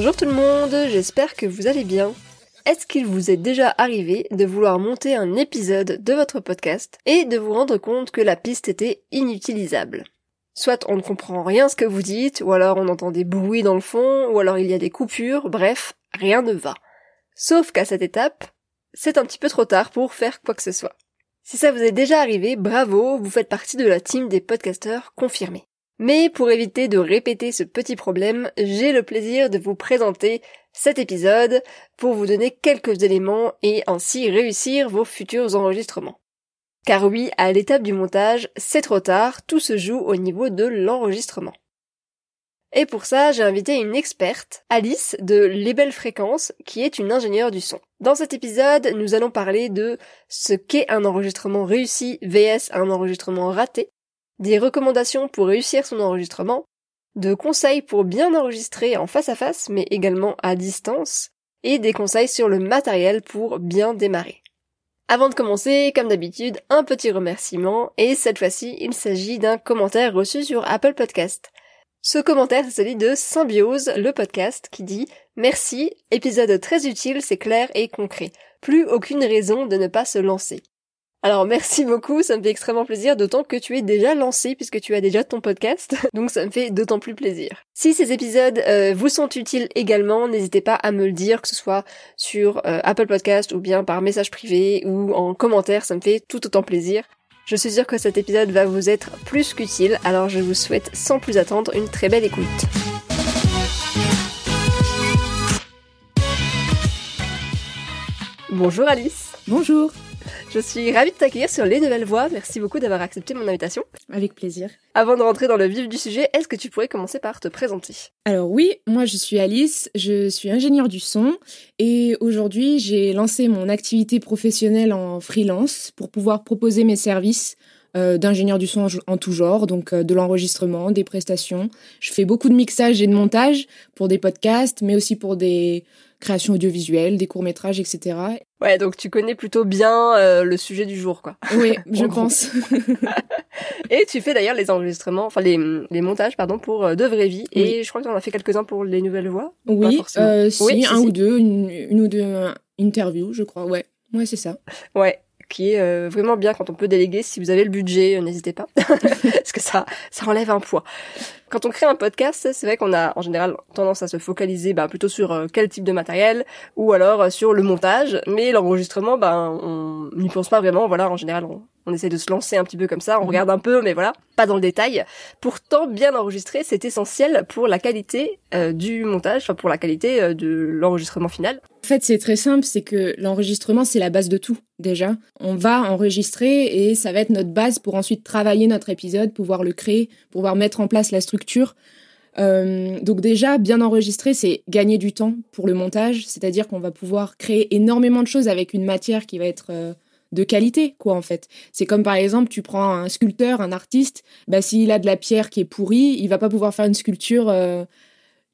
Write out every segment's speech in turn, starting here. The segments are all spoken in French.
Bonjour tout le monde, j'espère que vous allez bien. Est-ce qu'il vous est déjà arrivé de vouloir monter un épisode de votre podcast et de vous rendre compte que la piste était inutilisable? Soit on ne comprend rien ce que vous dites, ou alors on entend des bruits dans le fond, ou alors il y a des coupures, bref, rien ne va. Sauf qu'à cette étape, c'est un petit peu trop tard pour faire quoi que ce soit. Si ça vous est déjà arrivé, bravo, vous faites partie de la team des podcasteurs confirmés. Mais pour éviter de répéter ce petit problème, j'ai le plaisir de vous présenter cet épisode pour vous donner quelques éléments et ainsi réussir vos futurs enregistrements. Car oui, à l'étape du montage, c'est trop tard, tout se joue au niveau de l'enregistrement. Et pour ça, j'ai invité une experte, Alice de Les Belles Fréquences, qui est une ingénieure du son. Dans cet épisode, nous allons parler de ce qu'est un enregistrement réussi vs un enregistrement raté, des recommandations pour réussir son enregistrement, de conseils pour bien enregistrer en face à face mais également à distance, et des conseils sur le matériel pour bien démarrer. Avant de commencer, comme d'habitude, un petit remerciement, et cette fois-ci, il s'agit d'un commentaire reçu sur Apple Podcast. Ce commentaire, c'est celui de Symbiose, le podcast, qui dit Merci, épisode très utile, c'est clair et concret. Plus aucune raison de ne pas se lancer. Alors merci beaucoup, ça me fait extrêmement plaisir, d'autant que tu es déjà lancé puisque tu as déjà ton podcast, donc ça me fait d'autant plus plaisir. Si ces épisodes euh, vous sont utiles également, n'hésitez pas à me le dire, que ce soit sur euh, Apple Podcast ou bien par message privé ou en commentaire, ça me fait tout autant plaisir. Je suis sûre que cet épisode va vous être plus qu'utile, alors je vous souhaite sans plus attendre une très belle écoute. Bonjour Alice. Bonjour. Je suis ravie de t'accueillir sur Les Nouvelles Voix. Merci beaucoup d'avoir accepté mon invitation. Avec plaisir. Avant de rentrer dans le vif du sujet, est-ce que tu pourrais commencer par te présenter? Alors oui, moi je suis Alice, je suis ingénieure du son et aujourd'hui j'ai lancé mon activité professionnelle en freelance pour pouvoir proposer mes services euh, d'ingénieur du son en, tout genre, donc euh, de l'enregistrement, des prestations. Je fais beaucoup de mixage et de montage pour des podcasts, mais aussi pour des création audiovisuelle, des courts-métrages, etc. Ouais, donc tu connais plutôt bien euh, le sujet du jour, quoi. Oui, je pense. et tu fais d'ailleurs les enregistrements, enfin les, les montages, pardon, pour euh, De Vraie Vie. Et je crois que tu en as fait quelques-uns pour Les Nouvelles Voix. Oui, euh, si, un ou deux, une, une ou deux interviews, je crois, ouais. Ouais, c'est ça. Ouais, qui est euh, vraiment bien quand on peut déléguer. Si vous avez le budget, euh, n'hésitez pas, parce que ça, ça enlève un poids. Quand on crée un podcast, c'est vrai qu'on a en général tendance à se focaliser bah, plutôt sur euh, quel type de matériel, ou alors sur le montage, mais l'enregistrement, ben on n'y pense pas vraiment. Voilà, en général, on, on essaie de se lancer un petit peu comme ça, on mhm. regarde un peu, mais voilà, pas dans le détail. Pourtant, bien enregistrer, c'est essentiel pour la qualité euh, du montage, enfin pour la qualité euh, de l'enregistrement final. En fait, c'est très simple, c'est que l'enregistrement, c'est la base de tout, déjà. On va enregistrer et ça va être notre base pour ensuite travailler notre épisode, pouvoir le créer, pouvoir mettre en place la structure. Euh, donc déjà, bien enregistrer, c'est gagner du temps pour le montage, c'est-à-dire qu'on va pouvoir créer énormément de choses avec une matière qui va être de qualité, quoi, en fait. C'est comme par exemple, tu prends un sculpteur, un artiste, bah, s'il a de la pierre qui est pourrie, il va pas pouvoir faire une sculpture, euh,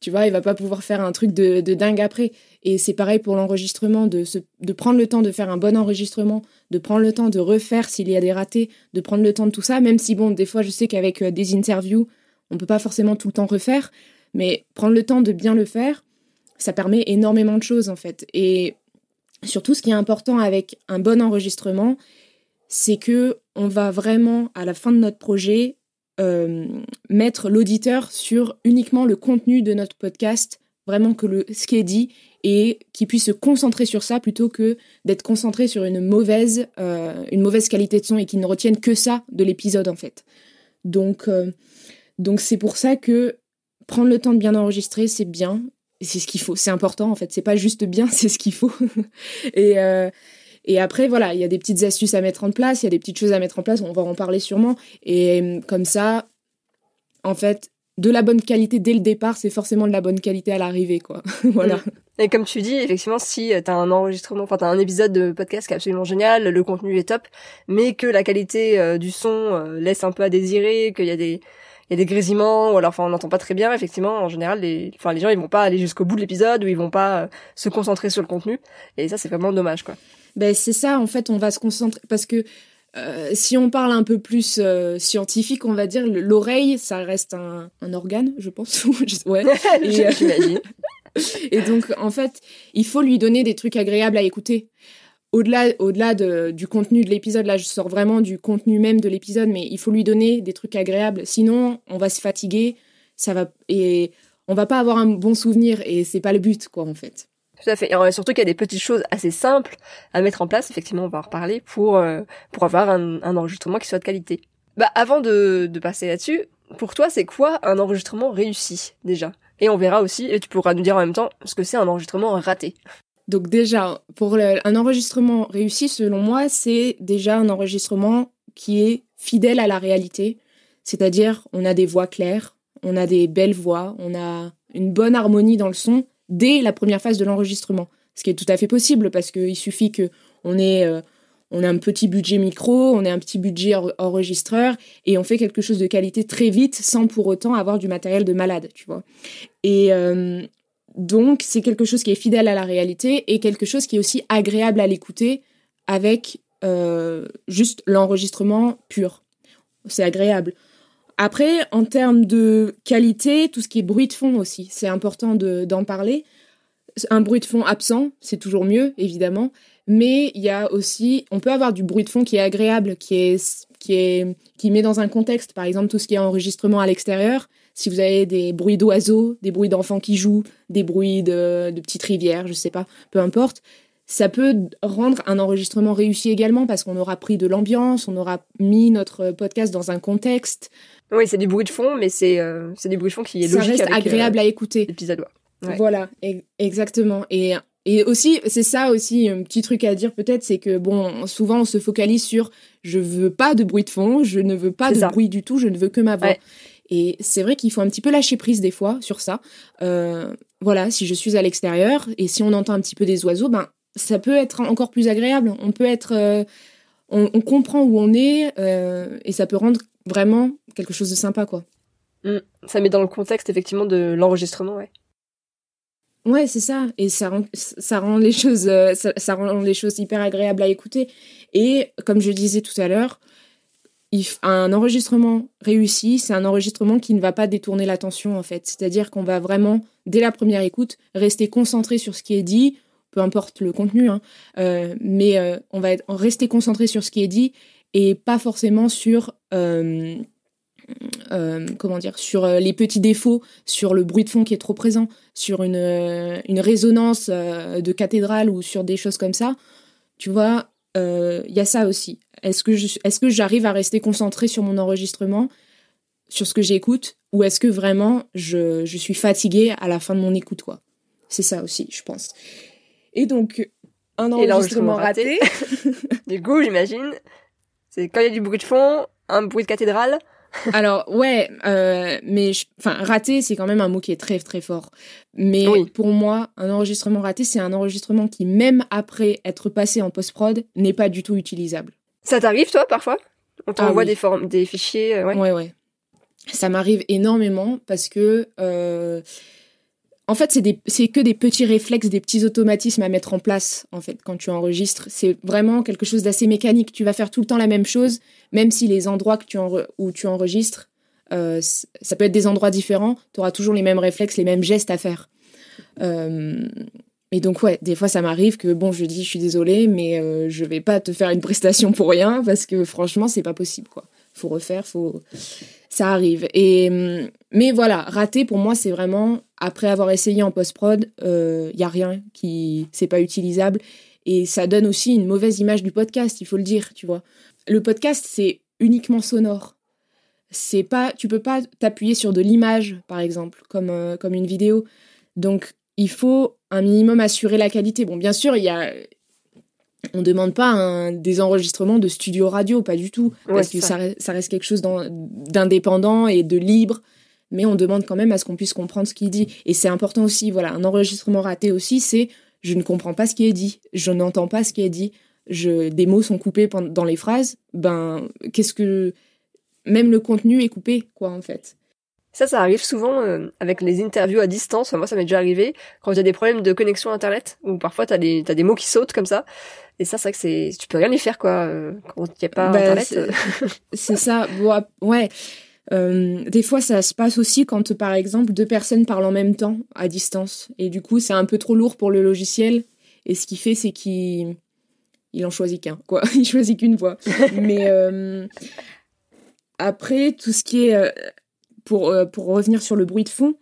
tu vois, il va pas pouvoir faire un truc de, dingue après. Et c'est pareil pour l'enregistrement, de, de prendre le temps de faire un bon enregistrement, de prendre le temps de refaire s'il y a des ratés, de prendre le temps de tout ça, même si, bon, des fois, je sais qu'avec euh, des interviews, on peut pas forcément tout le temps refaire, mais prendre le temps de bien le faire, ça permet énormément de choses, en fait. Et Surtout, ce qui est important avec un bon enregistrement, c'est que on va vraiment, à la fin de notre projet, euh, mettre l'auditeur sur uniquement le contenu de notre podcast vraiment que le, ce qui est dit et qu'il puisse se concentrer sur ça plutôt que d'être concentré sur une mauvaise, euh, une mauvaise qualité de son et qu'il ne retienne que ça de l'épisode en fait. Donc, euh, donc c'est pour ça que prendre le temps de bien enregistrer, c'est bien. C'est ce qu'il faut, c'est important en fait. C'est pas juste bien, c'est ce qu'il faut. Et après, voilà, il y a des petites astuces à mettre en place, il y a des petites choses à mettre en place, on va en parler sûrement. Et comme ça, en fait, de la bonne qualité dès le départ, c'est forcément de la bonne qualité à l'arrivée, quoi. voilà. Mm. Et comme tu dis, effectivement, si t'as un enregistrement, enfin t'as un épisode de podcast qui est absolument génial, le contenu est top, mais que la qualité euh, du son euh, laisse un peu à désirer, qu'il y a des il y a des grésillements ou alors enfin on n'entend pas très bien effectivement en général les enfin les gens ils vont pas aller jusqu'au bout de l'épisode ou ils vont pas euh, se concentrer sur le contenu et ça c'est vraiment dommage quoi. Ben c'est ça en fait on va se concentrer parce que euh, si on parle un peu plus euh, scientifique, on va dire l'oreille, ça reste un, un, organe, je pense. ouais. Et, J'imagine. et donc, en fait, il faut lui donner des trucs agréables à écouter. Au-delà, au-delà de, du contenu de l'épisode, là, je sors vraiment du contenu même de l'épisode, mais il faut lui donner des trucs agréables. Sinon, on va se fatiguer, ça va et on va pas avoir un bon souvenir et c'est pas le but, quoi, en fait. Tout à fait. Et surtout qu'il y a des petites choses assez simples à mettre en place, effectivement, on va en reparler, pour, euh, pour avoir un, un, enregistrement qui soit de qualité. Bah, avant de, de passer là-dessus, pour toi, c'est quoi un enregistrement réussi, déjà? Et on verra aussi, et tu pourras nous dire en même temps ce que c'est un enregistrement raté. Donc déjà, pour un enregistrement réussi, selon moi, c'est déjà un enregistrement qui est fidèle à la réalité. C'est-à-dire, on a des voix claires, on a des belles voix, on a une bonne harmonie dans le son, dès la première phase de l'enregistrement. Ce qui est tout à fait possible parce qu'il suffit que on ait, euh, on a un petit budget micro, on ait un petit budget enregistreur et on fait quelque chose de qualité très vite sans pour autant avoir du matériel de malade, tu vois. Et euh, donc c'est quelque chose qui est fidèle à la réalité et quelque chose qui est aussi agréable à l'écouter avec euh, juste l'enregistrement pur. C'est agréable. Après, en termes de qualité, tout ce qui est bruit de fond aussi, c'est important d'en parler. Un bruit de fond absent, c'est toujours mieux, évidemment. Mais il y a aussi, on peut avoir du bruit de fond qui est agréable, qui est, qui est, qui met dans un contexte. Par exemple, tout ce qui est enregistrement à l'extérieur. Si vous avez des bruits d'oiseaux, des bruits d'enfants qui jouent, des bruits de, de petites rivières, je sais pas, peu importe ça peut rendre un enregistrement réussi également parce qu'on aura pris de l'ambiance, on aura mis notre podcast dans un contexte. Oui, c'est du bruit de fond, mais c'est euh, c'est du bruit de fond qui est logique. Ça reste agréable euh, à écouter. L'épisode, ouais. Voilà, exactement. Et et aussi, c'est ça aussi un petit truc à dire peut-être, c'est que bon, souvent on se focalise sur je veux pas de bruit de fond, je ne veux pas de bruit du tout, je ne veux que ma voix. Et c'est vrai qu'il faut un petit peu lâcher prise des fois sur ça. Euh, voilà, si je suis à l'extérieur et si on entend un petit peu des oiseaux, ben ça peut être encore plus agréable. On peut être, euh, on, comprend où on est euh, et ça peut rendre vraiment quelque chose de sympa, quoi. Mm. Ça met dans le contexte effectivement de l'enregistrement, ouais. Ouais, c'est ça. Et ça rend, ça rend les choses, euh, ça, rend les choses hyper agréables à écouter. Et comme je disais tout à l'heure, un enregistrement réussi, c'est un enregistrement qui ne va pas détourner l'attention en fait. C'est-à-dire qu'on va vraiment, dès la première écoute, rester concentré sur ce qui est dit, peu importe le contenu, hein, euh, mais euh, on va rester concentré sur ce qui est dit et pas forcément sur euh, comment dire sur les petits défauts, sur le bruit de fond qui est trop présent, sur une, résonance de cathédrale ou sur des choses comme ça. Tu vois, il y a ça aussi. Est-ce que que j'arrive à rester concentré sur mon enregistrement, sur ce que j'écoute, ou est-ce que vraiment je, suis fatiguée à la fin de mon écoute C'est ça aussi, je pense. Et donc, un enregistrement raté. du coup, j'imagine, c'est quand il y a du bruit de fond, un bruit de cathédrale. Alors ouais, euh, mais enfin raté, c'est quand même un mot qui est très très fort. Mais pour moi, un enregistrement raté, c'est un enregistrement qui même après être passé en post prod n'est pas du tout utilisable. Ça t'arrive toi parfois? On t'envoie ah des formes, des fichiers. Euh, ouais. ouais ouais. Ça m'arrive énormément parce que euh, en fait, c'est que des petits réflexes, des petits automatismes à mettre en place, en fait, quand tu enregistres. C'est vraiment quelque chose d'assez mécanique. Tu vas faire tout le temps la même chose, même si les endroits où tu enregistres, euh, ça peut être des endroits différents, tu auras toujours les mêmes réflexes, les mêmes gestes à faire. Euh, et donc, ouais, des fois, ça m'arrive que, bon, je dis, je suis désolée, mais euh, je vais pas te faire une prestation pour rien, parce que franchement, c'est pas possible, quoi. Faut refaire, faut. Ça arrive. Et, mais voilà, rater, pour moi, c'est vraiment après avoir essayé en post-prod, il euh, y a rien qui c'est pas utilisable et ça donne aussi une mauvaise image du podcast, il faut le dire, tu vois. Le podcast c'est uniquement sonore. C'est pas tu peux pas t'appuyer sur de l'image par exemple comme euh, comme une vidéo. Donc il faut un minimum assurer la qualité. Bon, bien sûr, il y a on demande pas un, des enregistrements de studio radio, pas du tout, parce que ça. reste quelque chose d'indépendant et de libre mais on demande quand même à ce qu'on puisse comprendre ce qu'il dit. Et c'est important aussi, voilà, un enregistrement raté aussi, c'est je ne comprends pas ce qui est dit, je n'entends pas ce qui est dit, je, des mots sont coupés dans les phrases, ben, qu'est-ce que. Même le contenu est coupé, quoi, en fait. Ça, ça arrive souvent euh, avec les interviews à distance. moi, ça m'est déjà arrivé quand il y a des problèmes de connexion Internet, ou parfois t'as des, des mots qui sautent comme ça. Et ça, c'est vrai que c'est, tu peux rien y faire, quoi, euh, quand il n'y a pas ben, Internet. C'est ça. ouais. Euh, des fois, ça se passe aussi quand, par exemple, deux personnes parlent en même temps à distance. Et du coup, c'est un peu trop lourd pour le logiciel. Et ce qu'il fait, c'est qu'il il en choisit qu'un, quoi. il choisit qu'une voix. Mais euh, après, tout ce qui est euh, pour pour revenir sur le bruit de fond,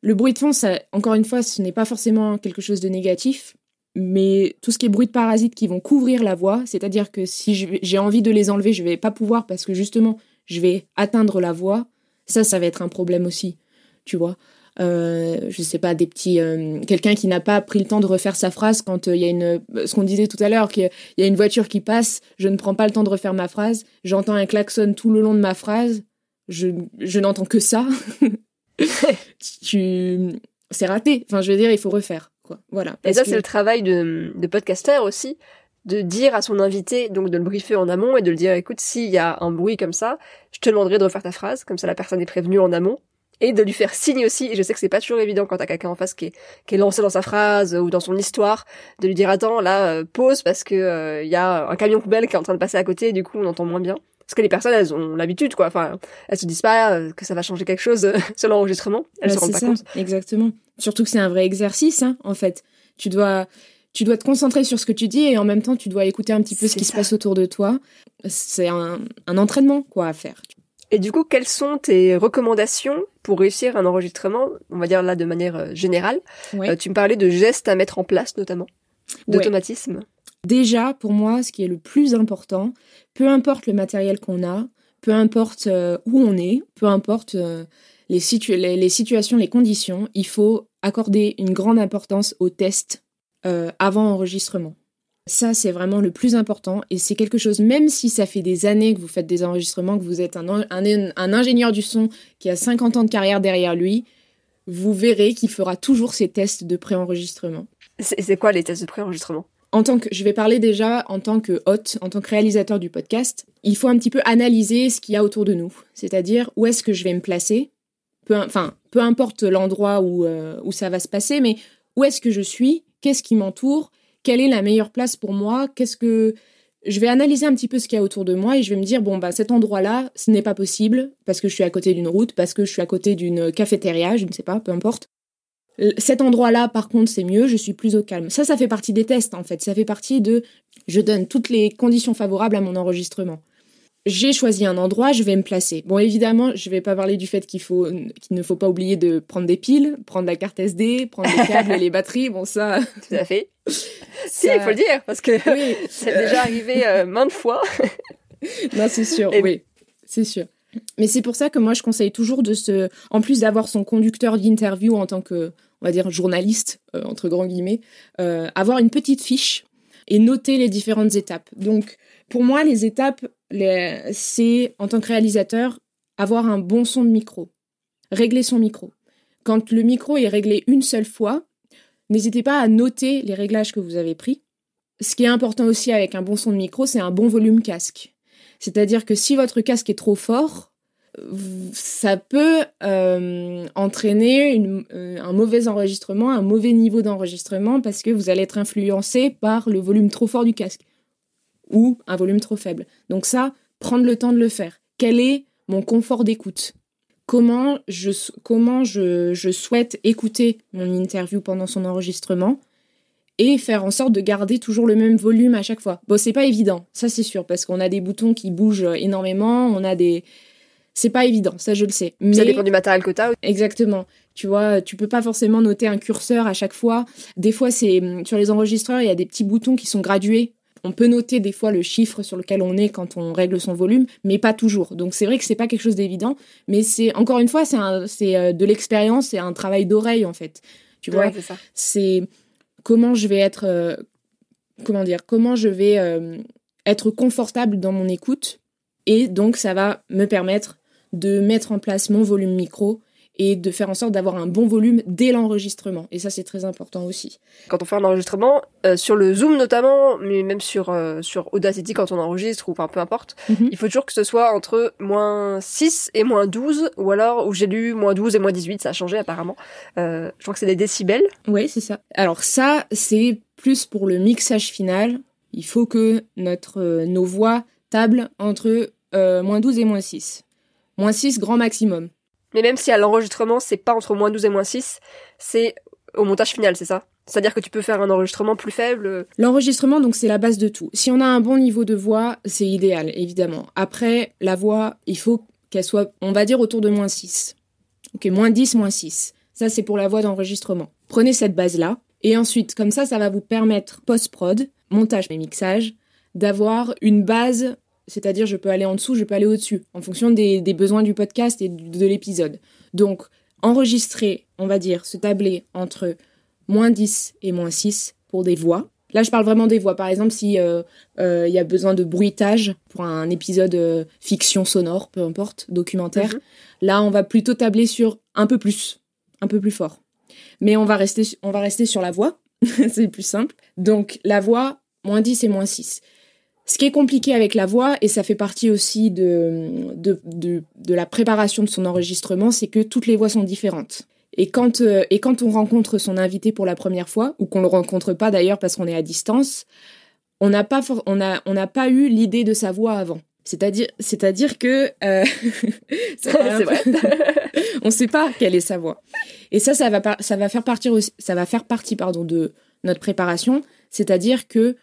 le bruit de fond, ça, encore une fois, ce n'est pas forcément quelque chose de négatif. Mais tout ce qui est bruit de parasites qui vont couvrir la voix, c'est-à-dire que si j'ai envie de les enlever, je vais pas pouvoir parce que justement je vais atteindre la voix, ça, ça va être un problème aussi, tu vois. Euh, je sais pas, des petits, euh, quelqu'un qui n'a pas pris le temps de refaire sa phrase quand euh, il y a une, ce qu'on disait tout à l'heure, qu'il y a une voiture qui passe, je ne prends pas le temps de refaire ma phrase, j'entends un klaxon tout le long de ma phrase, je, je n'entends que ça. tu, c'est raté. Enfin, je veux dire, il faut refaire, quoi. Voilà. Et ça, c'est le travail de, de podcaster aussi, de dire à son invité, donc de le briefer en amont et de le dire, écoute, s'il y a un bruit comme ça, je te demanderai de refaire ta phrase, comme ça la personne est prévenue en amont, et de lui faire signe aussi, et je sais que c'est pas toujours évident quand t'as quelqu'un en face qui est, qui est lancé dans sa phrase ou dans son histoire, de lui dire, attends, là, euh, pause, parce que il euh, y a un camion poubelle qui est en train de passer à côté, et du coup on entend moins bien. Parce que les personnes, elles ont l'habitude, quoi. Enfin, elles se disent pas euh, que ça va changer quelque chose sur l'enregistrement. Elles se rendent pas compte. Exactement. Surtout que c'est un vrai exercice, hein, en fait. Tu dois, tu dois te concentrer sur ce que tu dis et en même temps tu dois écouter un petit peu ce qui se passe autour de toi. C'est un, entraînement quoi à faire. Et du coup, quelles sont tes recommandations pour réussir un enregistrement, on va dire là de manière euh, générale? Euh, Tu me parlais de gestes à mettre en place notamment, d'automatisme. Déjà, pour moi, ce qui est le plus important, peu importe le matériel qu'on a, peu importe euh, où on est, peu importe les, les, situations, les conditions, il faut accorder une grande importance aux tests euh, avant enregistrement. Ça, c'est vraiment le plus important et c'est quelque chose, même si ça fait des années que vous faites des enregistrements, que vous êtes un, un, ingénieur du son qui a 50 ans de carrière derrière lui, vous verrez qu'il fera toujours ses tests de pré-enregistrement. C'est quoi les tests de pré-enregistrement? En tant que, je vais parler déjà en tant que hôte, en tant que réalisateur du podcast, il faut un petit peu analyser ce qu'il y a autour de nous. C'est-à-dire où est-ce que je vais me placer, peu, enfin, peu importe l'endroit où, euh, où ça va se passer, mais où est-ce que je suis, qu'est-ce qui m'entoure, quelle est la meilleure place pour moi, qu'est-ce que je vais analyser un petit peu ce qu'il y a autour de moi et je vais me dire bon bah cet endroit-là, ce n'est pas possible parce que je suis à côté d'une route, parce que je suis à côté d'une cafétéria, je ne sais pas, peu importe. Cet endroit-là, par contre, c'est mieux, je suis plus au calme. Ça, ça fait partie des tests, en fait. Ça fait partie de... Je donne toutes les conditions favorables à mon enregistrement j'ai choisi un endroit, je vais me placer. Bon, évidemment, je vais pas parler du fait qu'il faut, qu'il ne faut pas oublier de prendre des piles, prendre la carte SD, prendre les câbles et les batteries. Bon, ça. Tout à fait. Si, il faut le dire, parce que oui. c'est déjà arrivé euh, maintes fois. non, c'est sûr, oui, c'est sûr. Mais c'est pour ça que moi, je conseille toujours de se, en plus d'avoir son conducteur d'interview en tant que, on va dire, journaliste, euh, entre grands guillemets, euh, avoir une petite fiche et noter les différentes étapes. Donc, pour moi, les étapes, c'est en tant que réalisateur, avoir un bon son de micro, régler son micro. Quand le micro est réglé une seule fois, n'hésitez pas à noter les réglages que vous avez pris. Ce qui est important aussi avec un bon son de micro, c'est un bon volume casque. C'est-à-dire que si votre casque est trop fort, ça peut euh, entraîner euh, un mauvais enregistrement, un mauvais niveau d'enregistrement parce que vous allez être influencé par le volume trop fort du casque ou un volume trop faible. Donc ça, prendre le temps de le faire. Quel est mon confort d'écoute? Comment, je, comment je, je, souhaite écouter mon interview pendant son enregistrement et faire en sorte de garder toujours le même volume à chaque fois? Bon, c'est pas évident, ça c'est sûr, parce qu'on a des boutons qui bougent énormément, on a des... C'est pas évident, ça je le sais. Mais... Ça dépend du matériel que tu as. Exactement. Tu vois, tu peux pas forcément noter un curseur à chaque fois. Des fois, c'est sur les enregistreurs, il y a des petits boutons qui sont gradués. On peut noter des fois le chiffre sur lequel on est quand on règle son volume, mais pas toujours. Donc c'est vrai que c'est pas quelque chose d'évident, mais c'est encore une fois, c'est euh, de l'expérience, c'est un travail d'oreille en fait. Tu vois, c'est comment je vais être, euh, comment dire, comment je vais euh, être confortable dans mon écoute, et donc ça va me permettre de mettre en place mon volume micro et de faire en sorte d'avoir un bon volume dès l'enregistrement. Et ça, c'est très important aussi. Quand on fait un enregistrement, euh, sur le Zoom notamment, mais même sur, euh, sur Audacity quand on enregistre, ou enfin peu importe, mhm. il faut toujours que ce soit entre moins 6 et moins 12, ou alors où j'ai lu moins 12 et moins 18, ça a changé apparemment. Euh, je crois que c'est des décibels. Oui, c'est ça. Alors ça, c'est plus pour le mixage final. Il faut que notre, nos voix tablent entre moins 12 et moins 6. Moins 6, grand maximum. Mais même si à l'enregistrement, c'est pas entre moins 12 et moins 6, c'est au montage final, c'est ça C'est-à-dire que tu peux faire un enregistrement plus faible L'enregistrement, donc, c'est la base de tout. Si on a un bon niveau de voix, c'est idéal, évidemment. Après, la voix, il faut qu'elle soit, on va dire, autour de moins 6. Ok, moins 10, moins 6. Ça, c'est pour la voix d'enregistrement. Prenez cette base-là. Et ensuite, comme ça, ça va vous permettre, post-prod, montage et mixage, d'avoir une base c'est-à-dire, je peux aller en dessous, je peux aller au-dessus, en fonction des, besoins du podcast et de l'épisode. Donc, enregistrer, on va dire, se tabler entre moins 10 et moins 6 pour des voix. Là, je parle vraiment des voix. Par exemple, si euh, euh, il y a besoin de bruitage pour un épisode euh, fiction sonore, peu importe, documentaire, mhm. là, on va plutôt tabler sur un peu plus, un peu plus fort. Mais on va rester, on va rester sur la voix, c'est plus simple. Donc, la voix, moins 10 et moins 6. Ce qui est compliqué avec la voix, et ça fait partie aussi de, de, de, la préparation de son enregistrement, c'est que toutes les voix sont différentes. Et quand, euh, et quand on rencontre son invité pour la première fois, ou qu'on le rencontre pas d'ailleurs parce qu'on est à distance, on n'a pas, on a, on n'a pas eu l'idée de sa voix avant. C'est-à-dire, c'est-à-dire que euh, vrai. on ne sait pas quelle est sa voix. Et ça, ça va, ça va faire partir, ça va faire partie, pardon, de notre préparation. C'est-à-dire que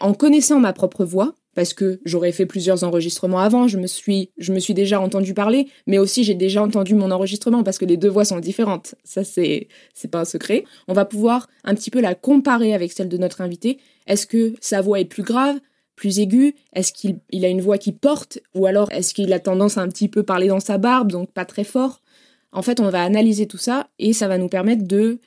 en connaissant ma propre voix, parce que j'aurais fait plusieurs enregistrements avant, je me suis, déjà entendu parler, mais aussi j'ai déjà entendu mon enregistrement parce que les deux voix sont différentes. Ça, c'est, c'est pas un secret. On va pouvoir un petit peu la comparer avec celle de notre invité. Est-ce que sa voix est plus grave, plus aiguë? Est-ce qu'il il a une voix qui porte? Ou alors est-ce qu'il a tendance à un petit peu parler dans sa barbe, donc pas très fort? En fait, on va analyser tout ça et ça va nous permettre de,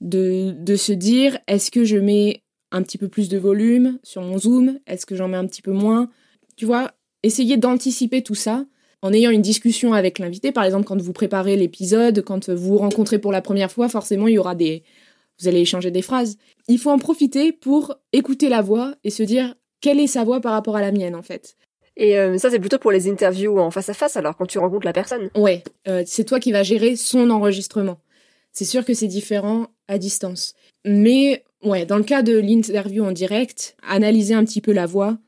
de, de se dire, est-ce que je mets un petit peu plus de volume sur mon zoom Est-ce que j'en mets un petit peu moins? Tu vois, essayer d'anticiper tout ça en ayant une discussion avec l'invité. Par exemple, quand vous préparez l'épisode, quand vous vous rencontrez pour la première fois, forcément, il y aura des... Vous allez échanger des phrases. Il faut en profiter pour écouter la voix et se dire quelle est sa voix par rapport à la mienne, en fait? Et euh, ça, c'est plutôt pour les interviews en face à face, alors quand tu rencontres la personne. Ouais, euh, c'est toi qui vas gérer son enregistrement. C'est sûr que c'est différent à distance. Mais Ouais, dans le cas de l'interview en direct, analyser un petit peu la voix,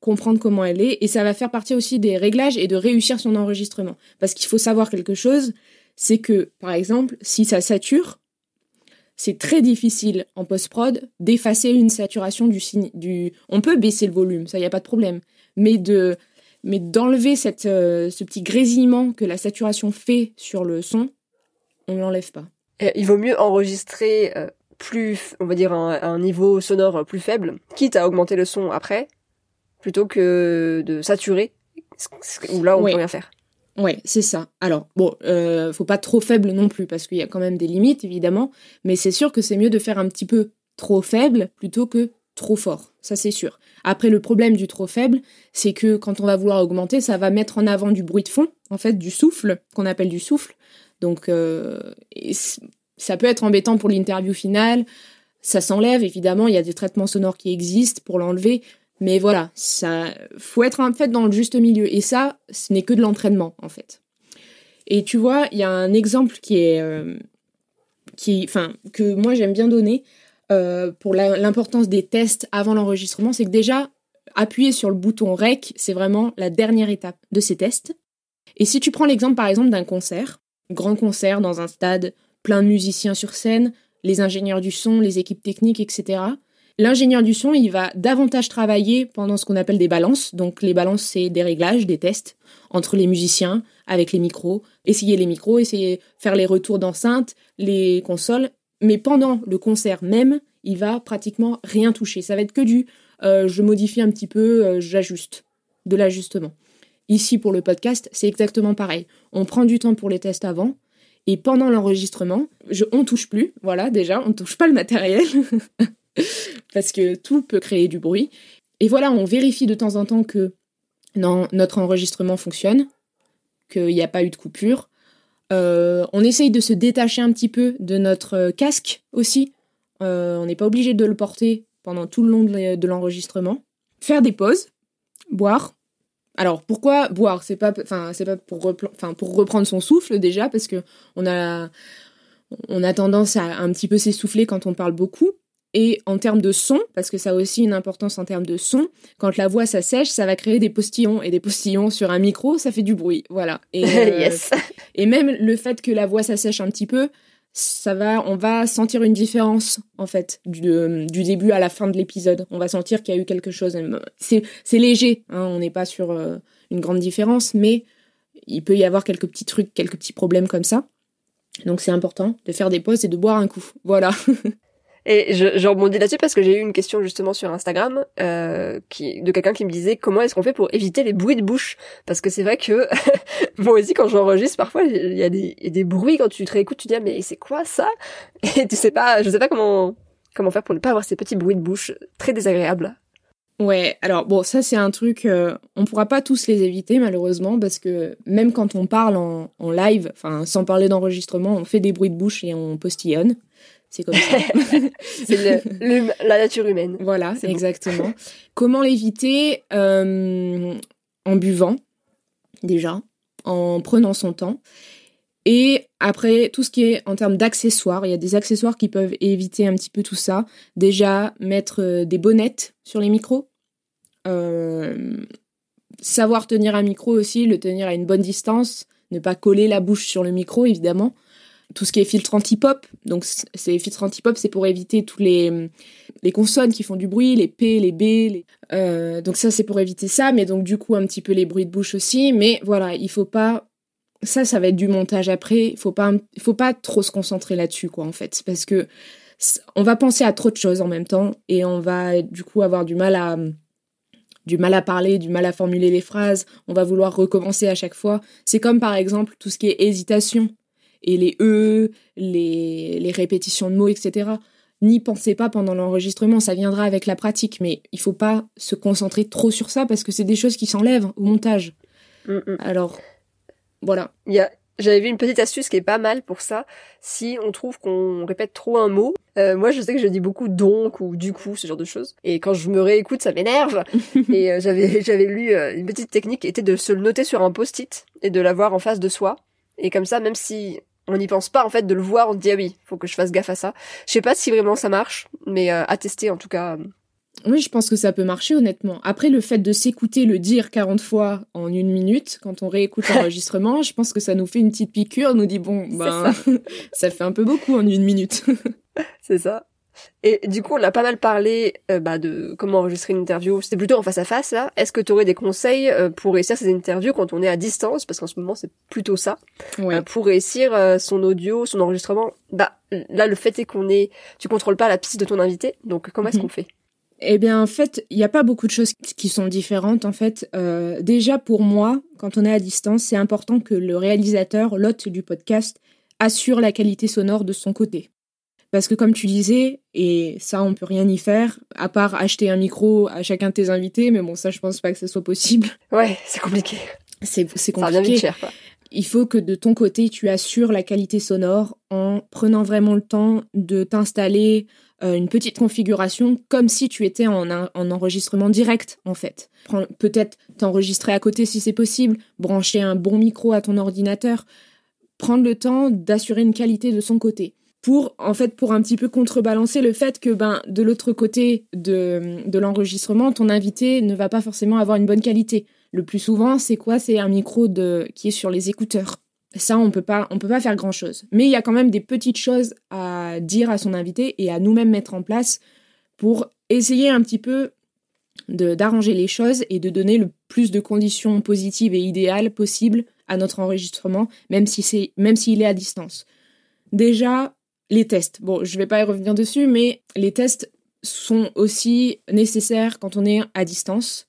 comprendre comment elle est, et ça va faire partie aussi des réglages et de réussir son enregistrement. Parce qu'il faut savoir quelque chose, c'est que, par exemple, si ça sature, c'est très difficile en post-prod d'effacer une saturation du, du... On peut baisser le volume, ça, y a pas de problème. Mais de mais d'enlever cette, euh, ce petit grésillement que la saturation fait sur le son, on ne l'enlève pas. il vaut mieux enregistrer euh, plus, on va dire, un, un, niveau sonore plus faible, quitte à augmenter le son après, plutôt que de saturer, où là on peut rien faire. Ouais, c'est ça. Alors, bon, euh, faut pas trop faible non plus, parce qu'il y a quand même des limites, évidemment, mais c'est sûr que c'est mieux de faire un petit peu trop faible plutôt que trop fort, ça c'est sûr. Après, le problème du trop faible, c'est que quand on va vouloir augmenter, ça va mettre en avant du bruit de fond, en fait, du souffle, qu'on appelle du souffle. Donc, euh, ça peut être embêtant pour l'interview finale. Ça s'enlève, évidemment, il y a des traitements sonores qui existent pour l'enlever. Mais voilà, ça, faut être en fait dans le juste milieu. Et ça, ce n'est que de l'entraînement, en fait. Et tu vois, il y a un exemple qui est, euh, enfin, que moi j'aime bien donner euh, pour l'importance des tests avant l'enregistrement, c'est que déjà, appuyer sur le bouton REC, c'est vraiment la dernière étape de ces tests. Et si tu prends l'exemple par exemple d'un concert, grand concert dans un stade plein de musiciens sur scène, les ingénieurs du son, les équipes techniques, etc. L'ingénieur du son, il va davantage travailler pendant ce qu'on appelle des balances. Donc les balances, c'est des réglages, des tests entre les musiciens, avec les micros, essayer les micros, essayer faire les retours d'enceinte, les consoles. Mais pendant le concert même, il va pratiquement rien toucher. Ça va être que du euh, je modifie un petit peu, euh, j'ajuste, de l'ajustement. Ici, pour le podcast, c'est exactement pareil. On prend du temps pour les tests avant, et pendant l'enregistrement, on touche plus, voilà, déjà, on touche pas le matériel. parce que tout peut créer du bruit. Et voilà, on vérifie de temps en temps que notre enregistrement fonctionne, qu'il n'y a pas eu de coupure. Euh, on essaye de se détacher un petit peu de notre casque aussi. Euh, on n'est pas obligé de le porter pendant tout le long de l'enregistrement. Faire des pauses, boire. Alors pourquoi boire? C'est pas, enfin c'est pas pour, pour reprendre son souffle déjà parce que on a, on a tendance à un petit peu s'essouffler quand on parle beaucoup. Et en termes de son, parce que ça a aussi une importance en termes de son, quand la voix s'assèche, ça va créer des postillons. Et des postillons sur un micro, ça fait du bruit. Voilà. Et, euh, et même le fait que la voix s'assèche un petit peu, ça va, on va sentir une différence, en fait, du, du début à la fin de l'épisode. On va sentir qu'il y a eu quelque chose. C'est léger, hein, on n'est pas sur euh, une grande différence, mais il peut y avoir quelques petits trucs, quelques petits problèmes comme ça. Donc c'est important de faire des pauses et de boire un coup. Voilà. Et je, je rebondis là-dessus parce que j'ai eu une question justement sur Instagram euh, qui, de quelqu'un qui me disait comment est-ce qu'on fait pour éviter les bruits de bouche? Parce que c'est vrai que moi aussi quand j'enregistre parfois il y, a des, des bruits quand tu te réécoutes tu dis ah, mais c'est quoi ça? Et tu sais pas, je sais pas comment comment faire pour ne pas avoir ces petits bruits de bouche très désagréables. Ouais, alors bon, ça c'est un truc, euh, on pourra pas tous les éviter malheureusement parce que même quand on parle en, en live, enfin sans parler d'enregistrement, on fait des bruits de bouche et on postillonne. C'est comme ça. c'est la nature humaine. Voilà, exactement. Comment l'éviter euh, En buvant, déjà, en prenant son temps? Et après, tout ce qui est en termes d'accessoires, il y a des accessoires qui peuvent éviter un petit peu tout ça. Déjà, mettre euh, des bonnettes sur les micros. Euh, savoir tenir un micro aussi, le tenir à une bonne distance, ne pas coller la bouche sur le micro, évidemment tout ce qui est filtre anti-pop. Donc, ces filtres anti-pop, c'est pour éviter tous les, les consonnes qui font du bruit, les P, les B. Euh, donc, ça, c'est pour éviter ça. Mais donc, du coup, un petit peu les bruits de bouche aussi. Mais voilà, il faut pas. Ça, ça va être du montage après. Il faut pas, faut pas trop se concentrer là-dessus, quoi, en fait. Parce que on va penser à trop de choses en même temps et on va, du coup, avoir du mal à du mal à parler, du mal à formuler les phrases, on va vouloir recommencer à chaque fois. C'est comme par exemple tout ce qui est hésitation et les E, les, les répétitions de mots, etc. N'y pensez pas pendant l'enregistrement, ça viendra avec la pratique, mais il faut pas se concentrer trop sur ça parce que c'est des choses qui s'enlèvent au montage. Mm, mm. Alors, voilà. Il y a, j'avais vu une petite astuce qui est pas mal pour ça. Si on trouve qu'on répète trop un mot, euh, moi je sais que je dis beaucoup donc ou du coup, ce genre de choses. Et quand je me réécoute, ça m'énerve. et euh, j'avais j'avais lu euh, une petite technique qui était de se le noter sur un post-it et de l'avoir en face de soi. Et comme ça, même si on n'y pense pas en fait de le voir, on se dit ah oui, faut que je fasse gaffe à ça. Je sais pas si vraiment ça marche, mais euh, à tester en tout cas. Oui, je pense que ça peut marcher honnêtement. Après, le fait de s'écouter le dire 40 fois en une minute, quand on réécoute l'enregistrement, je pense que ça nous fait une petite piqûre, nous dit bon, ben, ça. ça fait un peu beaucoup en une minute. C'est ça. Et du coup, on a pas mal parlé euh, bah, de comment enregistrer une interview. C'était plutôt en face à face là. Est-ce que tu aurais des conseils euh, pour réussir ces interviews quand on est à distance? Parce qu'en ce moment, c'est plutôt ça. Euh, pour réussir son audio, son enregistrement. Bah là, le fait est qu'on est, tu contrôles pas la piste de ton invité. Donc comment est-ce mhm. qu'on fait? Eh bien, en fait, il n'y a pas beaucoup de choses qui sont différentes. En fait, déjà pour moi, quand on est à distance, c'est important que le réalisateur, l'hôte du podcast, assure la qualité sonore de son côté. Parce que comme tu disais, et ça on peut rien y faire, à part acheter un micro à chacun de tes invités, mais bon ça je pense pas que ce soit possible. Ouais, c'est compliqué. C'est compliqué. cher quoi. Il faut que de ton côté tu assures la qualité sonore en prenant vraiment le temps de t'installer euh, une petite configuration comme si tu étais en, en enregistrement direct en fait. Peut-être t'enregistrer à côté si c'est possible, brancher un bon micro à ton ordinateur, prendre le temps d'assurer une qualité de son côté pour en fait pour un petit peu contrebalancer le fait que ben de l'autre côté de, de l'enregistrement ton invité ne va pas forcément avoir une bonne qualité. Le plus souvent c'est quoi? C'est un micro de qui est sur les écouteurs. Ça on peut pas on peut pas faire grand chose mais il y a quand même des petites choses à dire à son invité et à nous-mêmes mettre en place pour essayer un petit peu d'arranger les choses et de donner le plus de conditions positives et idéales possibles à notre enregistrement, même si c'est même s'il est à distance. Déjà, les tests. Bon, je vais pas y revenir dessus, mais les tests sont aussi nécessaires quand on est à distance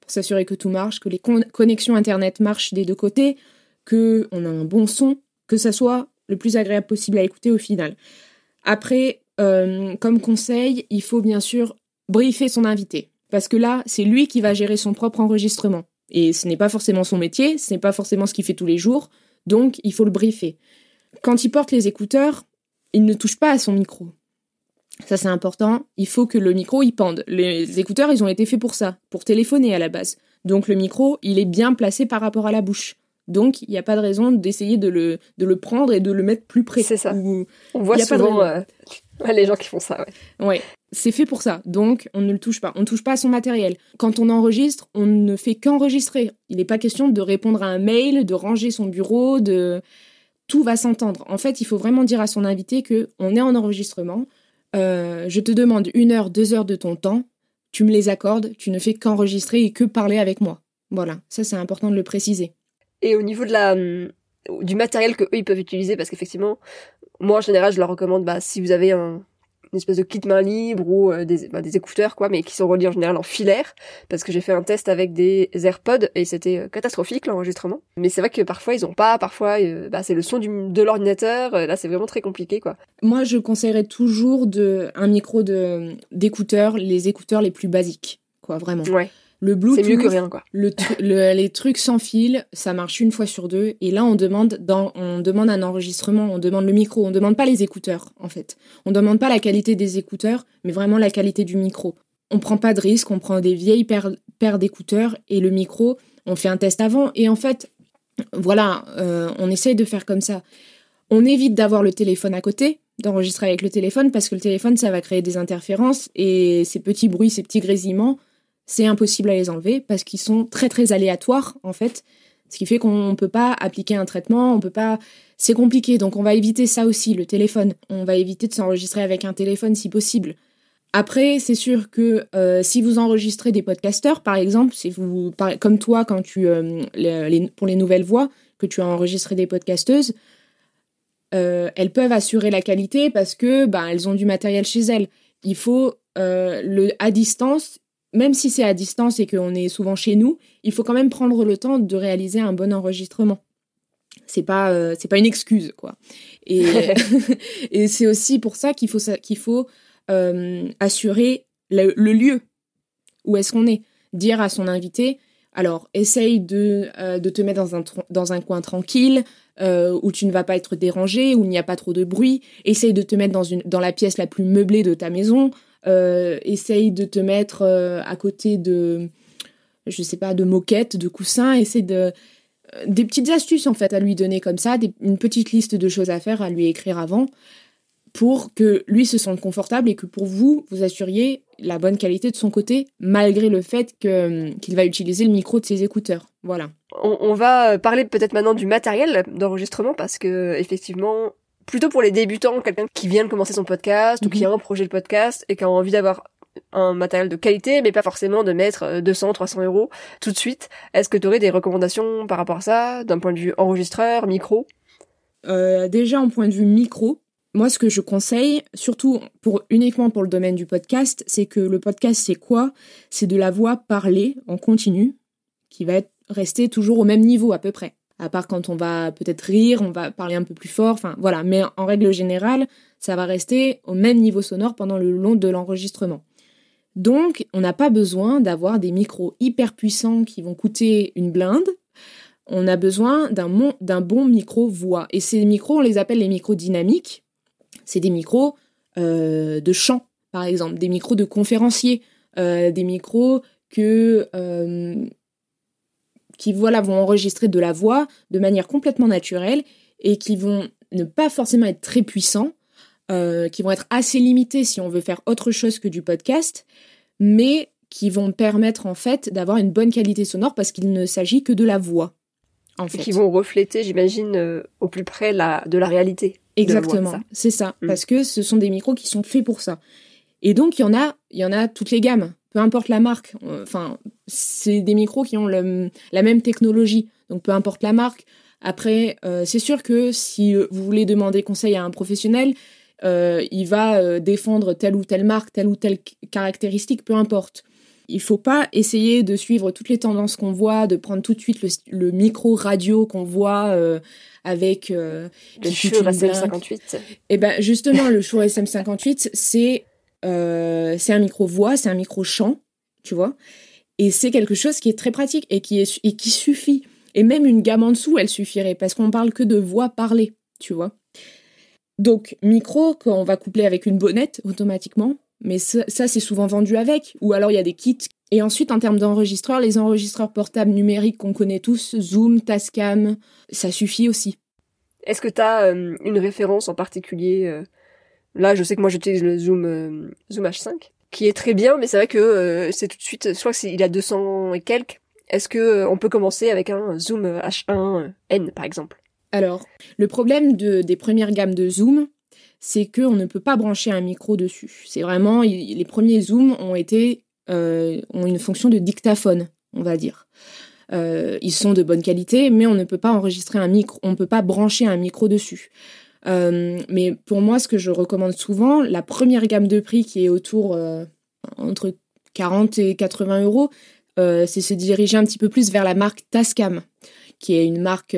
pour s'assurer que tout marche, que les connexions internet marchent des deux côtés, que on a un bon son, que ça soit le plus agréable possible à écouter au final. Après, euh, comme conseil, il faut bien sûr briefer son invité. Parce que là, c'est lui qui va gérer son propre enregistrement. Et ce n'est pas forcément son métier, ce n'est pas forcément ce qu'il fait tous les jours, donc il faut le briefer. Quand il porte les écouteurs, il ne touche pas à son micro. Ça c'est important, il faut que le micro y pende. Les écouteurs, ils ont été faits pour ça, pour téléphoner à la base. Donc le micro, il est bien placé par rapport à la bouche. Donc, il n'y a pas de raison d'essayer de le, de le prendre et de le mettre plus près. C'est ça. on voit souvent euh, les gens qui font ça, ouais. Ouais, c'est fait pour ça. Donc, on ne le touche pas. On ne touche pas à son matériel. Quand on enregistre, on ne fait qu'enregistrer. Il n'est pas question de répondre à un mail, de ranger son bureau, de... Tout va s'entendre. En fait, il faut vraiment dire à son invité que on est en enregistrement. Euh, je te demande une heure, deux heures de ton temps. Tu me les accordes. Tu ne fais qu'enregistrer et que parler avec moi. Voilà, ça c'est important de le préciser. Et au niveau de la hum, du matériel que eux ils peuvent utiliser, parce qu'effectivement, moi en général je leur recommande, bah si vous avez un une espèce de kit main libre ou euh, des, bah, des écouteurs quoi, mais qui sont reliés en général en filaire, parce que j'ai fait un test avec des AirPods et c'était euh, catastrophique l'enregistrement. Mais c'est vrai que parfois ils ont pas, parfois euh, bah, c'est le son du, de l'ordinateur, là c'est vraiment très compliqué quoi. Moi je conseillerais toujours de un micro de d'écouteurs, les écouteurs les plus basiques, quoi vraiment. Ouais. Le Bluetooth, c'est mieux que rien, quoi. Le, les trucs sans fil, ça marche une fois sur deux. Et là, on demande, dans, on demande un enregistrement, on demande le micro, on demande pas les écouteurs, en fait. On demande pas la qualité des écouteurs, mais vraiment la qualité du micro. On prend pas de risque, on prend des vieilles paires, paires d'écouteurs et le micro, on fait un test avant. Et en fait, voilà, euh, on essaye de faire comme ça. On évite d'avoir le téléphone à côté, d'enregistrer avec le téléphone, parce que le téléphone, ça va créer des interférences et ces petits bruits, ces petits grésillements, c'est impossible à les enlever parce qu'ils sont très très aléatoires en fait. Ce qui fait qu'on ne peut pas appliquer un traitement, on peut pas. C'est compliqué, donc on va éviter ça aussi, le téléphone. On va éviter de s'enregistrer avec un téléphone si possible. Après, c'est sûr que euh, si vous enregistrez des podcasteurs, par exemple, si vous, comme toi, quand tu, euh, pour les nouvelles voix, que tu as enregistré des podcasteuses, euh, elles peuvent assurer la qualité parce que ben, elles ont du matériel chez elles. Il faut le à distance, même si c'est à distance et qu'on est souvent chez nous, il faut quand même prendre le temps de réaliser un bon enregistrement. C'est pas euh, c'est pas une excuse quoi. Et, et c'est aussi pour ça qu'il faut qu'il faut euh, assurer le, lieu où est-ce qu'on est. Dire à son invité, alors essaye de, euh, de te mettre dans un, dans un coin tranquille, où tu ne vas pas être dérangé, où il n'y a pas trop de bruit. Essaye de te mettre dans, une, dans la pièce la plus meublée de ta maison, essaye de te mettre euh, à côté de, je sais pas, de moquettes, de coussins, essaye de euh, des petites astuces en fait à lui donner comme ça, une petite liste de choses à faire à lui écrire avant pour que lui se sente confortable et que pour vous, vous assuriez la bonne qualité de son côté, malgré le fait qu'il va utiliser le micro de ses écouteurs. Voilà. On, on va parler peut-être maintenant du matériel d'enregistrement parce que effectivement, plutôt pour les débutants, quelqu'un qui vient de commencer son podcast ou qui a mhm. un projet de podcast et qui a envie d'avoir un matériel de qualité, mais pas forcément de mettre 200, euh, 300 euros tout de suite. Est-ce que tu aurais des recommandations par rapport à ça, d'un point de vue enregistreur, micro? Euh, Déjà, en point de vue micro, moi, ce que je conseille, surtout pour uniquement pour le domaine du podcast, c'est que le podcast, c'est quoi? C'est de la voix parlée en continu, qui va être rester toujours au même niveau à peu près à part quand on va peut-être rire, on va parler un peu plus fort, voilà, mais en règle générale, ça va rester au même niveau sonore pendant le long de l'enregistrement. Donc, on n'a pas besoin d'avoir des micros hyper puissants qui vont coûter une blinde. On a besoin d'un bon micro voix. Et ces micros, on les appelle les micros dynamiques. C'est des micros euh, de chant, par exemple, des micros de conférenciers, euh, des micros que euh, qui voilà vont enregistrer de la voix de manière complètement naturelle et qui vont ne pas forcément être très puissants, euh, qui vont être assez limités si on veut faire autre chose que du podcast, mais qui vont permettre en fait d'avoir une bonne qualité sonore parce qu'il ne s'agit que de la voix. En fait. Qui vont refléter, j'imagine, euh, au plus près la, de la réalité. Exactement, c'est ça, mm. parce que ce sont des micros qui sont faits pour ça. Et donc, il y en a, il y en a toutes les gammes, peu importe la marque. Enfin, c'est des micros qui ont la même technologie, donc peu importe la marque. Après, euh, c'est sûr que si vous voulez demander conseil à un professionnel, euh, il va euh, défendre telle ou telle marque, telle ou telle caractéristique, peu importe. Il faut pas essayer de suivre toutes les tendances qu'on voit, de prendre tout de suite le, micro radio qu'on voit euh, avec le Shure SM58. Et ben justement, le Shure SM58, c'est c'est un micro voix, c'est un micro chant, tu vois, et c'est quelque chose qui est très pratique et qui est et qui suffit. Et même une gamme en dessous, elle suffirait parce qu'on parle que de voix parlée, tu vois. Donc, micro qu'on va coupler avec une bonnette automatiquement, mais ça, c'est souvent vendu avec, ou alors il y a des kits. Et ensuite, en termes d'enregistreurs, les enregistreurs portables numériques qu'on connaît tous, Zoom, Tascam, ça suffit aussi. Est-ce que tu as euh, une référence en particulier euh, Là, je sais que moi j'utilise le Zoom, euh, Zoom H5, qui est très bien, mais c'est vrai que c'est tout de suite, je crois qu'il a 200 et quelques. Est-ce que on peut commencer avec un Zoom H1N par exemple? Alors, le problème des premières gammes de Zoom, c'est qu'on ne peut pas brancher un micro dessus. C'est vraiment, les premiers Zoom ont été, euh, ont une fonction de dictaphone, on va dire. Euh, ils sont de bonne qualité, mais on ne peut pas enregistrer un micro, on ne peut pas brancher un micro dessus. Euh, mais pour moi, ce que je recommande souvent, la première gamme de prix qui est autour entre 40 et 80 euros, c'est se diriger un petit peu plus vers la marque Tascam, qui est une marque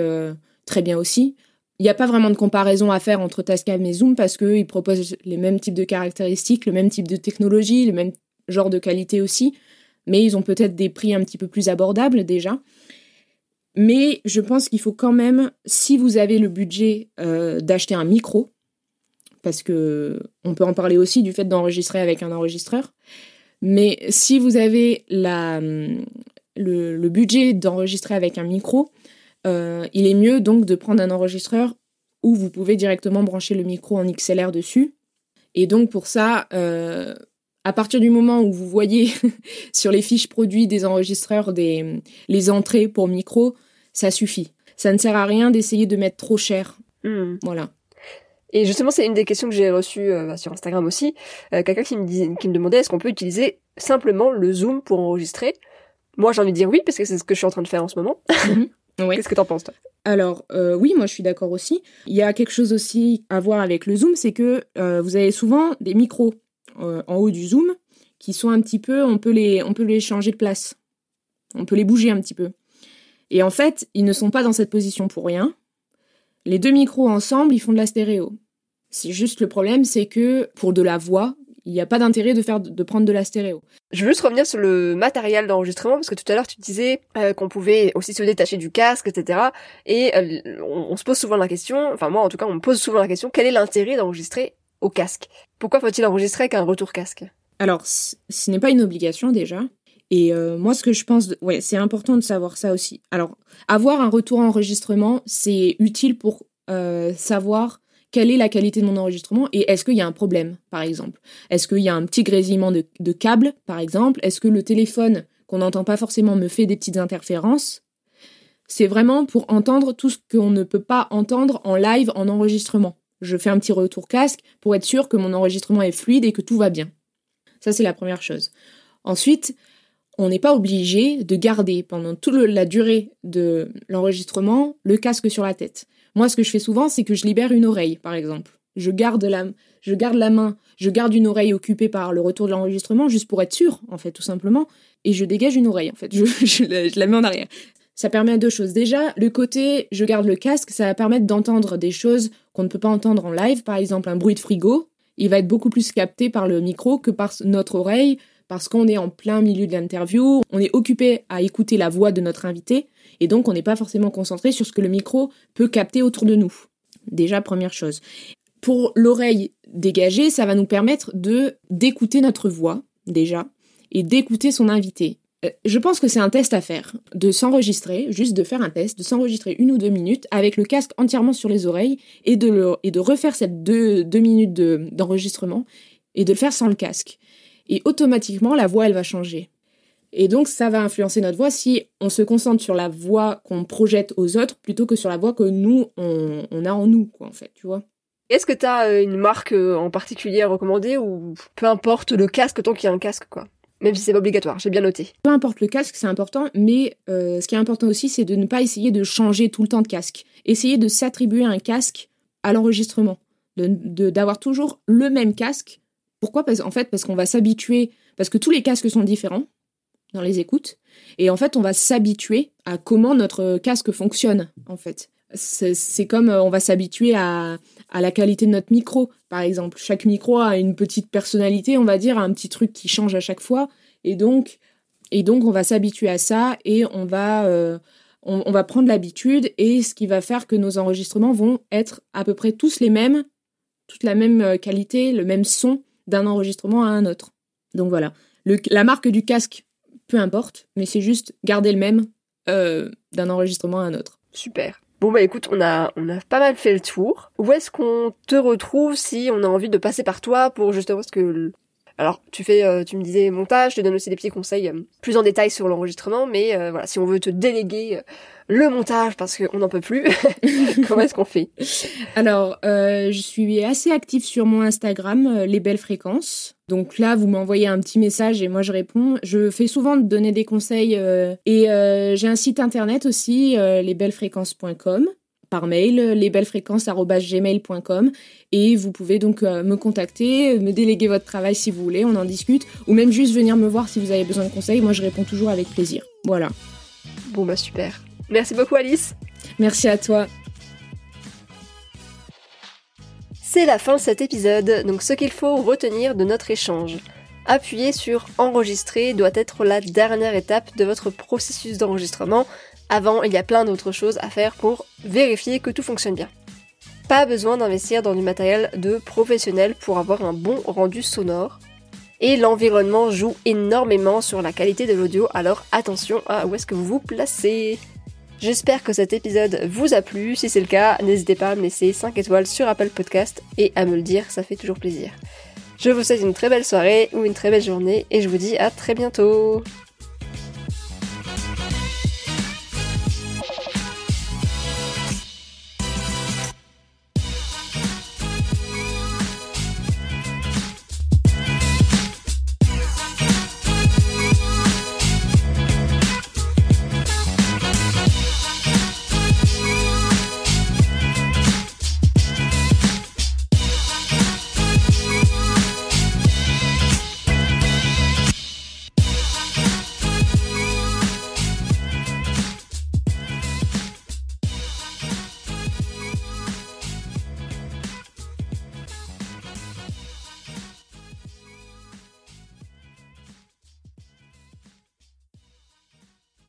très bien aussi. Il n'y a pas vraiment de comparaison à faire entre Tascam et Zoom parce qu'ils proposent les mêmes types de caractéristiques, le même type de technologie, le même genre de qualité aussi, mais ils ont peut-être des prix un petit peu plus abordables déjà. Mais je pense qu'il faut quand même, si vous avez le budget euh, d'acheter un micro, parce que on peut en parler aussi du fait d'enregistrer avec un enregistreur, mais si vous avez la, le budget d'enregistrer avec un micro, euh, il est mieux donc de prendre un enregistreur où vous pouvez directement brancher le micro en XLR dessus. Et donc pour ça, euh, à partir du moment où vous voyez sur les fiches produits des enregistreurs des, les entrées pour micro, ça suffit. Ça ne sert à rien d'essayer de mettre trop cher. Hmm. Voilà. Et justement, c'est une des questions que j'ai reçues euh, bah, sur Instagram aussi. Quelqu'un qui me, qui me demandait est-ce qu'on peut utiliser simplement le Zoom pour enregistrer? Moi, j'ai envie de dire oui, parce que c'est ce que je suis en train de faire en ce moment. Mhm. Qu'est-ce que t'en penses toi? Alors euh, oui, moi je suis d'accord aussi. Il y a quelque chose aussi à voir avec le zoom, c'est que euh, vous avez souvent des micros euh, en haut du zoom qui sont un petit peu, on peut les, on peut les changer de place, on peut les bouger un petit peu. Et en fait, ils ne sont pas dans cette position pour rien. Les deux micros ensemble, ils font de la stéréo. C'est juste le problème, c'est que pour de la voix, il n'y a pas d'intérêt de faire de prendre de la stéréo. Je veux juste revenir sur le matériel d'enregistrement parce que tout à l'heure tu disais euh, qu'on pouvait aussi se détacher du casque, etc. Et euh, on, se pose souvent la question, enfin moi en tout cas on me pose souvent la question, quel est l'intérêt d'enregistrer au casque? Pourquoi faut-il enregistrer avec un retour casque? Alors ce n'est pas une obligation déjà. Et euh, moi, ce que je pense, ouais, c'est important de savoir ça aussi. Alors, avoir un retour enregistrement, c'est utile pour savoir quelle est la qualité de mon enregistrement et est-ce qu'il y a un problème, par exemple Est-ce qu'il y a un petit grésillement de, de câble, par exemple? Est-ce que le téléphone qu'on n'entend pas forcément me fait des petites interférences? C'est vraiment pour entendre tout ce qu'on ne peut pas entendre en live, en enregistrement. Je fais un petit retour casque pour être sûr que mon enregistrement est fluide et que tout va bien. Ça, c'est la première chose. Ensuite, on n'est pas obligé de garder pendant toute la durée de l'enregistrement le casque sur la tête. Moi, ce que je fais souvent, c'est que je libère une oreille, par exemple. Je garde la, je garde la main, je garde une oreille occupée par le retour de l'enregistrement, juste pour être sûr, en fait, tout simplement. Et je dégage une oreille, en fait. Je, la, mets en arrière. Ça permet deux choses. Déjà, le côté je garde le casque, ça va permettre d'entendre des choses qu'on ne peut pas entendre en live. Par exemple, un bruit de frigo, il va être beaucoup plus capté par le micro que par notre oreille, parce qu'on est en plein milieu de l'interview, on est occupé à écouter la voix de notre invité et donc on n'est pas forcément concentré sur ce que le micro peut capter autour de nous. Déjà, première chose. Pour l'oreille dégagée, ça va nous permettre de d'écouter notre voix, déjà, et d'écouter son invité. Euh, je pense que c'est un test à faire, de s'enregistrer, juste de faire un test, de s'enregistrer une ou deux minutes avec le casque entièrement sur les oreilles et de, et de refaire cette deux minutes d'enregistrement et de le faire sans le casque. Et automatiquement, la voix, elle va changer. Et donc, ça va influencer notre voix si on se concentre sur la voix qu'on projette aux autres plutôt que sur la voix que nous, on, a en nous, quoi, en fait, tu vois. Est-ce que tu as une marque en particulier à recommander ou peu importe le casque tant qu'il y a un casque quoi? Même si c'est pas obligatoire, j'ai bien noté. Peu importe le casque, c'est important, mais ce qui est important aussi, c'est de ne pas essayer de changer tout le temps de casque. Essayer de s'attribuer un casque à l'enregistrement, de d'avoir toujours le même casque. Pourquoi Parce en fait parce qu'on va s'habituer, parce que tous les casques sont différents dans les écoutes, et en fait on va s'habituer à comment notre casque fonctionne en fait. C'est comme euh, on va s'habituer à, à la qualité de notre micro, par exemple. Chaque micro a une petite personnalité, on va dire, un petit truc qui change à chaque fois, et donc et donc on va s'habituer à ça et on va euh, on, va prendre l'habitude et ce qui va faire que nos enregistrements vont être à peu près tous les mêmes, toute la même euh, qualité, le même son d'un enregistrement à un autre. Donc voilà, la marque du casque, peu importe, mais c'est juste garder le même euh, d'un enregistrement à un autre. Super. Bon bah écoute, on a on a pas mal fait le tour. Où est-ce qu'on te retrouve si on a envie de passer par toi pour justement ce que alors, tu fais, euh, tu me disais montage, je te donne aussi des petits conseils euh, plus en détail sur l'enregistrement, mais euh, voilà, si on veut te déléguer le montage parce qu'on n'en peut plus, comment est-ce qu'on fait? Alors, je suis assez active sur mon Instagram, les belles fréquences. Donc là, vous m'envoyez un petit message et moi je réponds. Je fais souvent donner des conseils et j'ai un site internet aussi, lesbellesfréquences.com par mail, lesbellesfréquences.gmail.com et vous pouvez donc euh, me contacter, me déléguer votre travail si vous voulez, on en discute, ou même juste venir me voir si vous avez besoin de conseils, moi je réponds toujours avec plaisir. Voilà. Bon bah super. Merci beaucoup Alice. Merci à toi. C'est la fin de cet épisode, donc ce qu'il faut retenir de notre échange. Appuyer sur enregistrer doit être la dernière étape de votre processus d'enregistrement avant, il y a plein d'autres choses à faire pour vérifier que tout fonctionne bien. Pas besoin d'investir dans du matériel de professionnel pour avoir un bon rendu sonore. Et l'environnement joue énormément sur la qualité de l'audio, alors attention à où est-ce que vous vous placez. J'espère que cet épisode vous a plu. Si c'est le cas, n'hésitez pas à me laisser 5 étoiles sur Apple Podcast et à me le dire, ça fait toujours plaisir. Je vous souhaite une très belle soirée ou une très belle journée et je vous dis à très bientôt.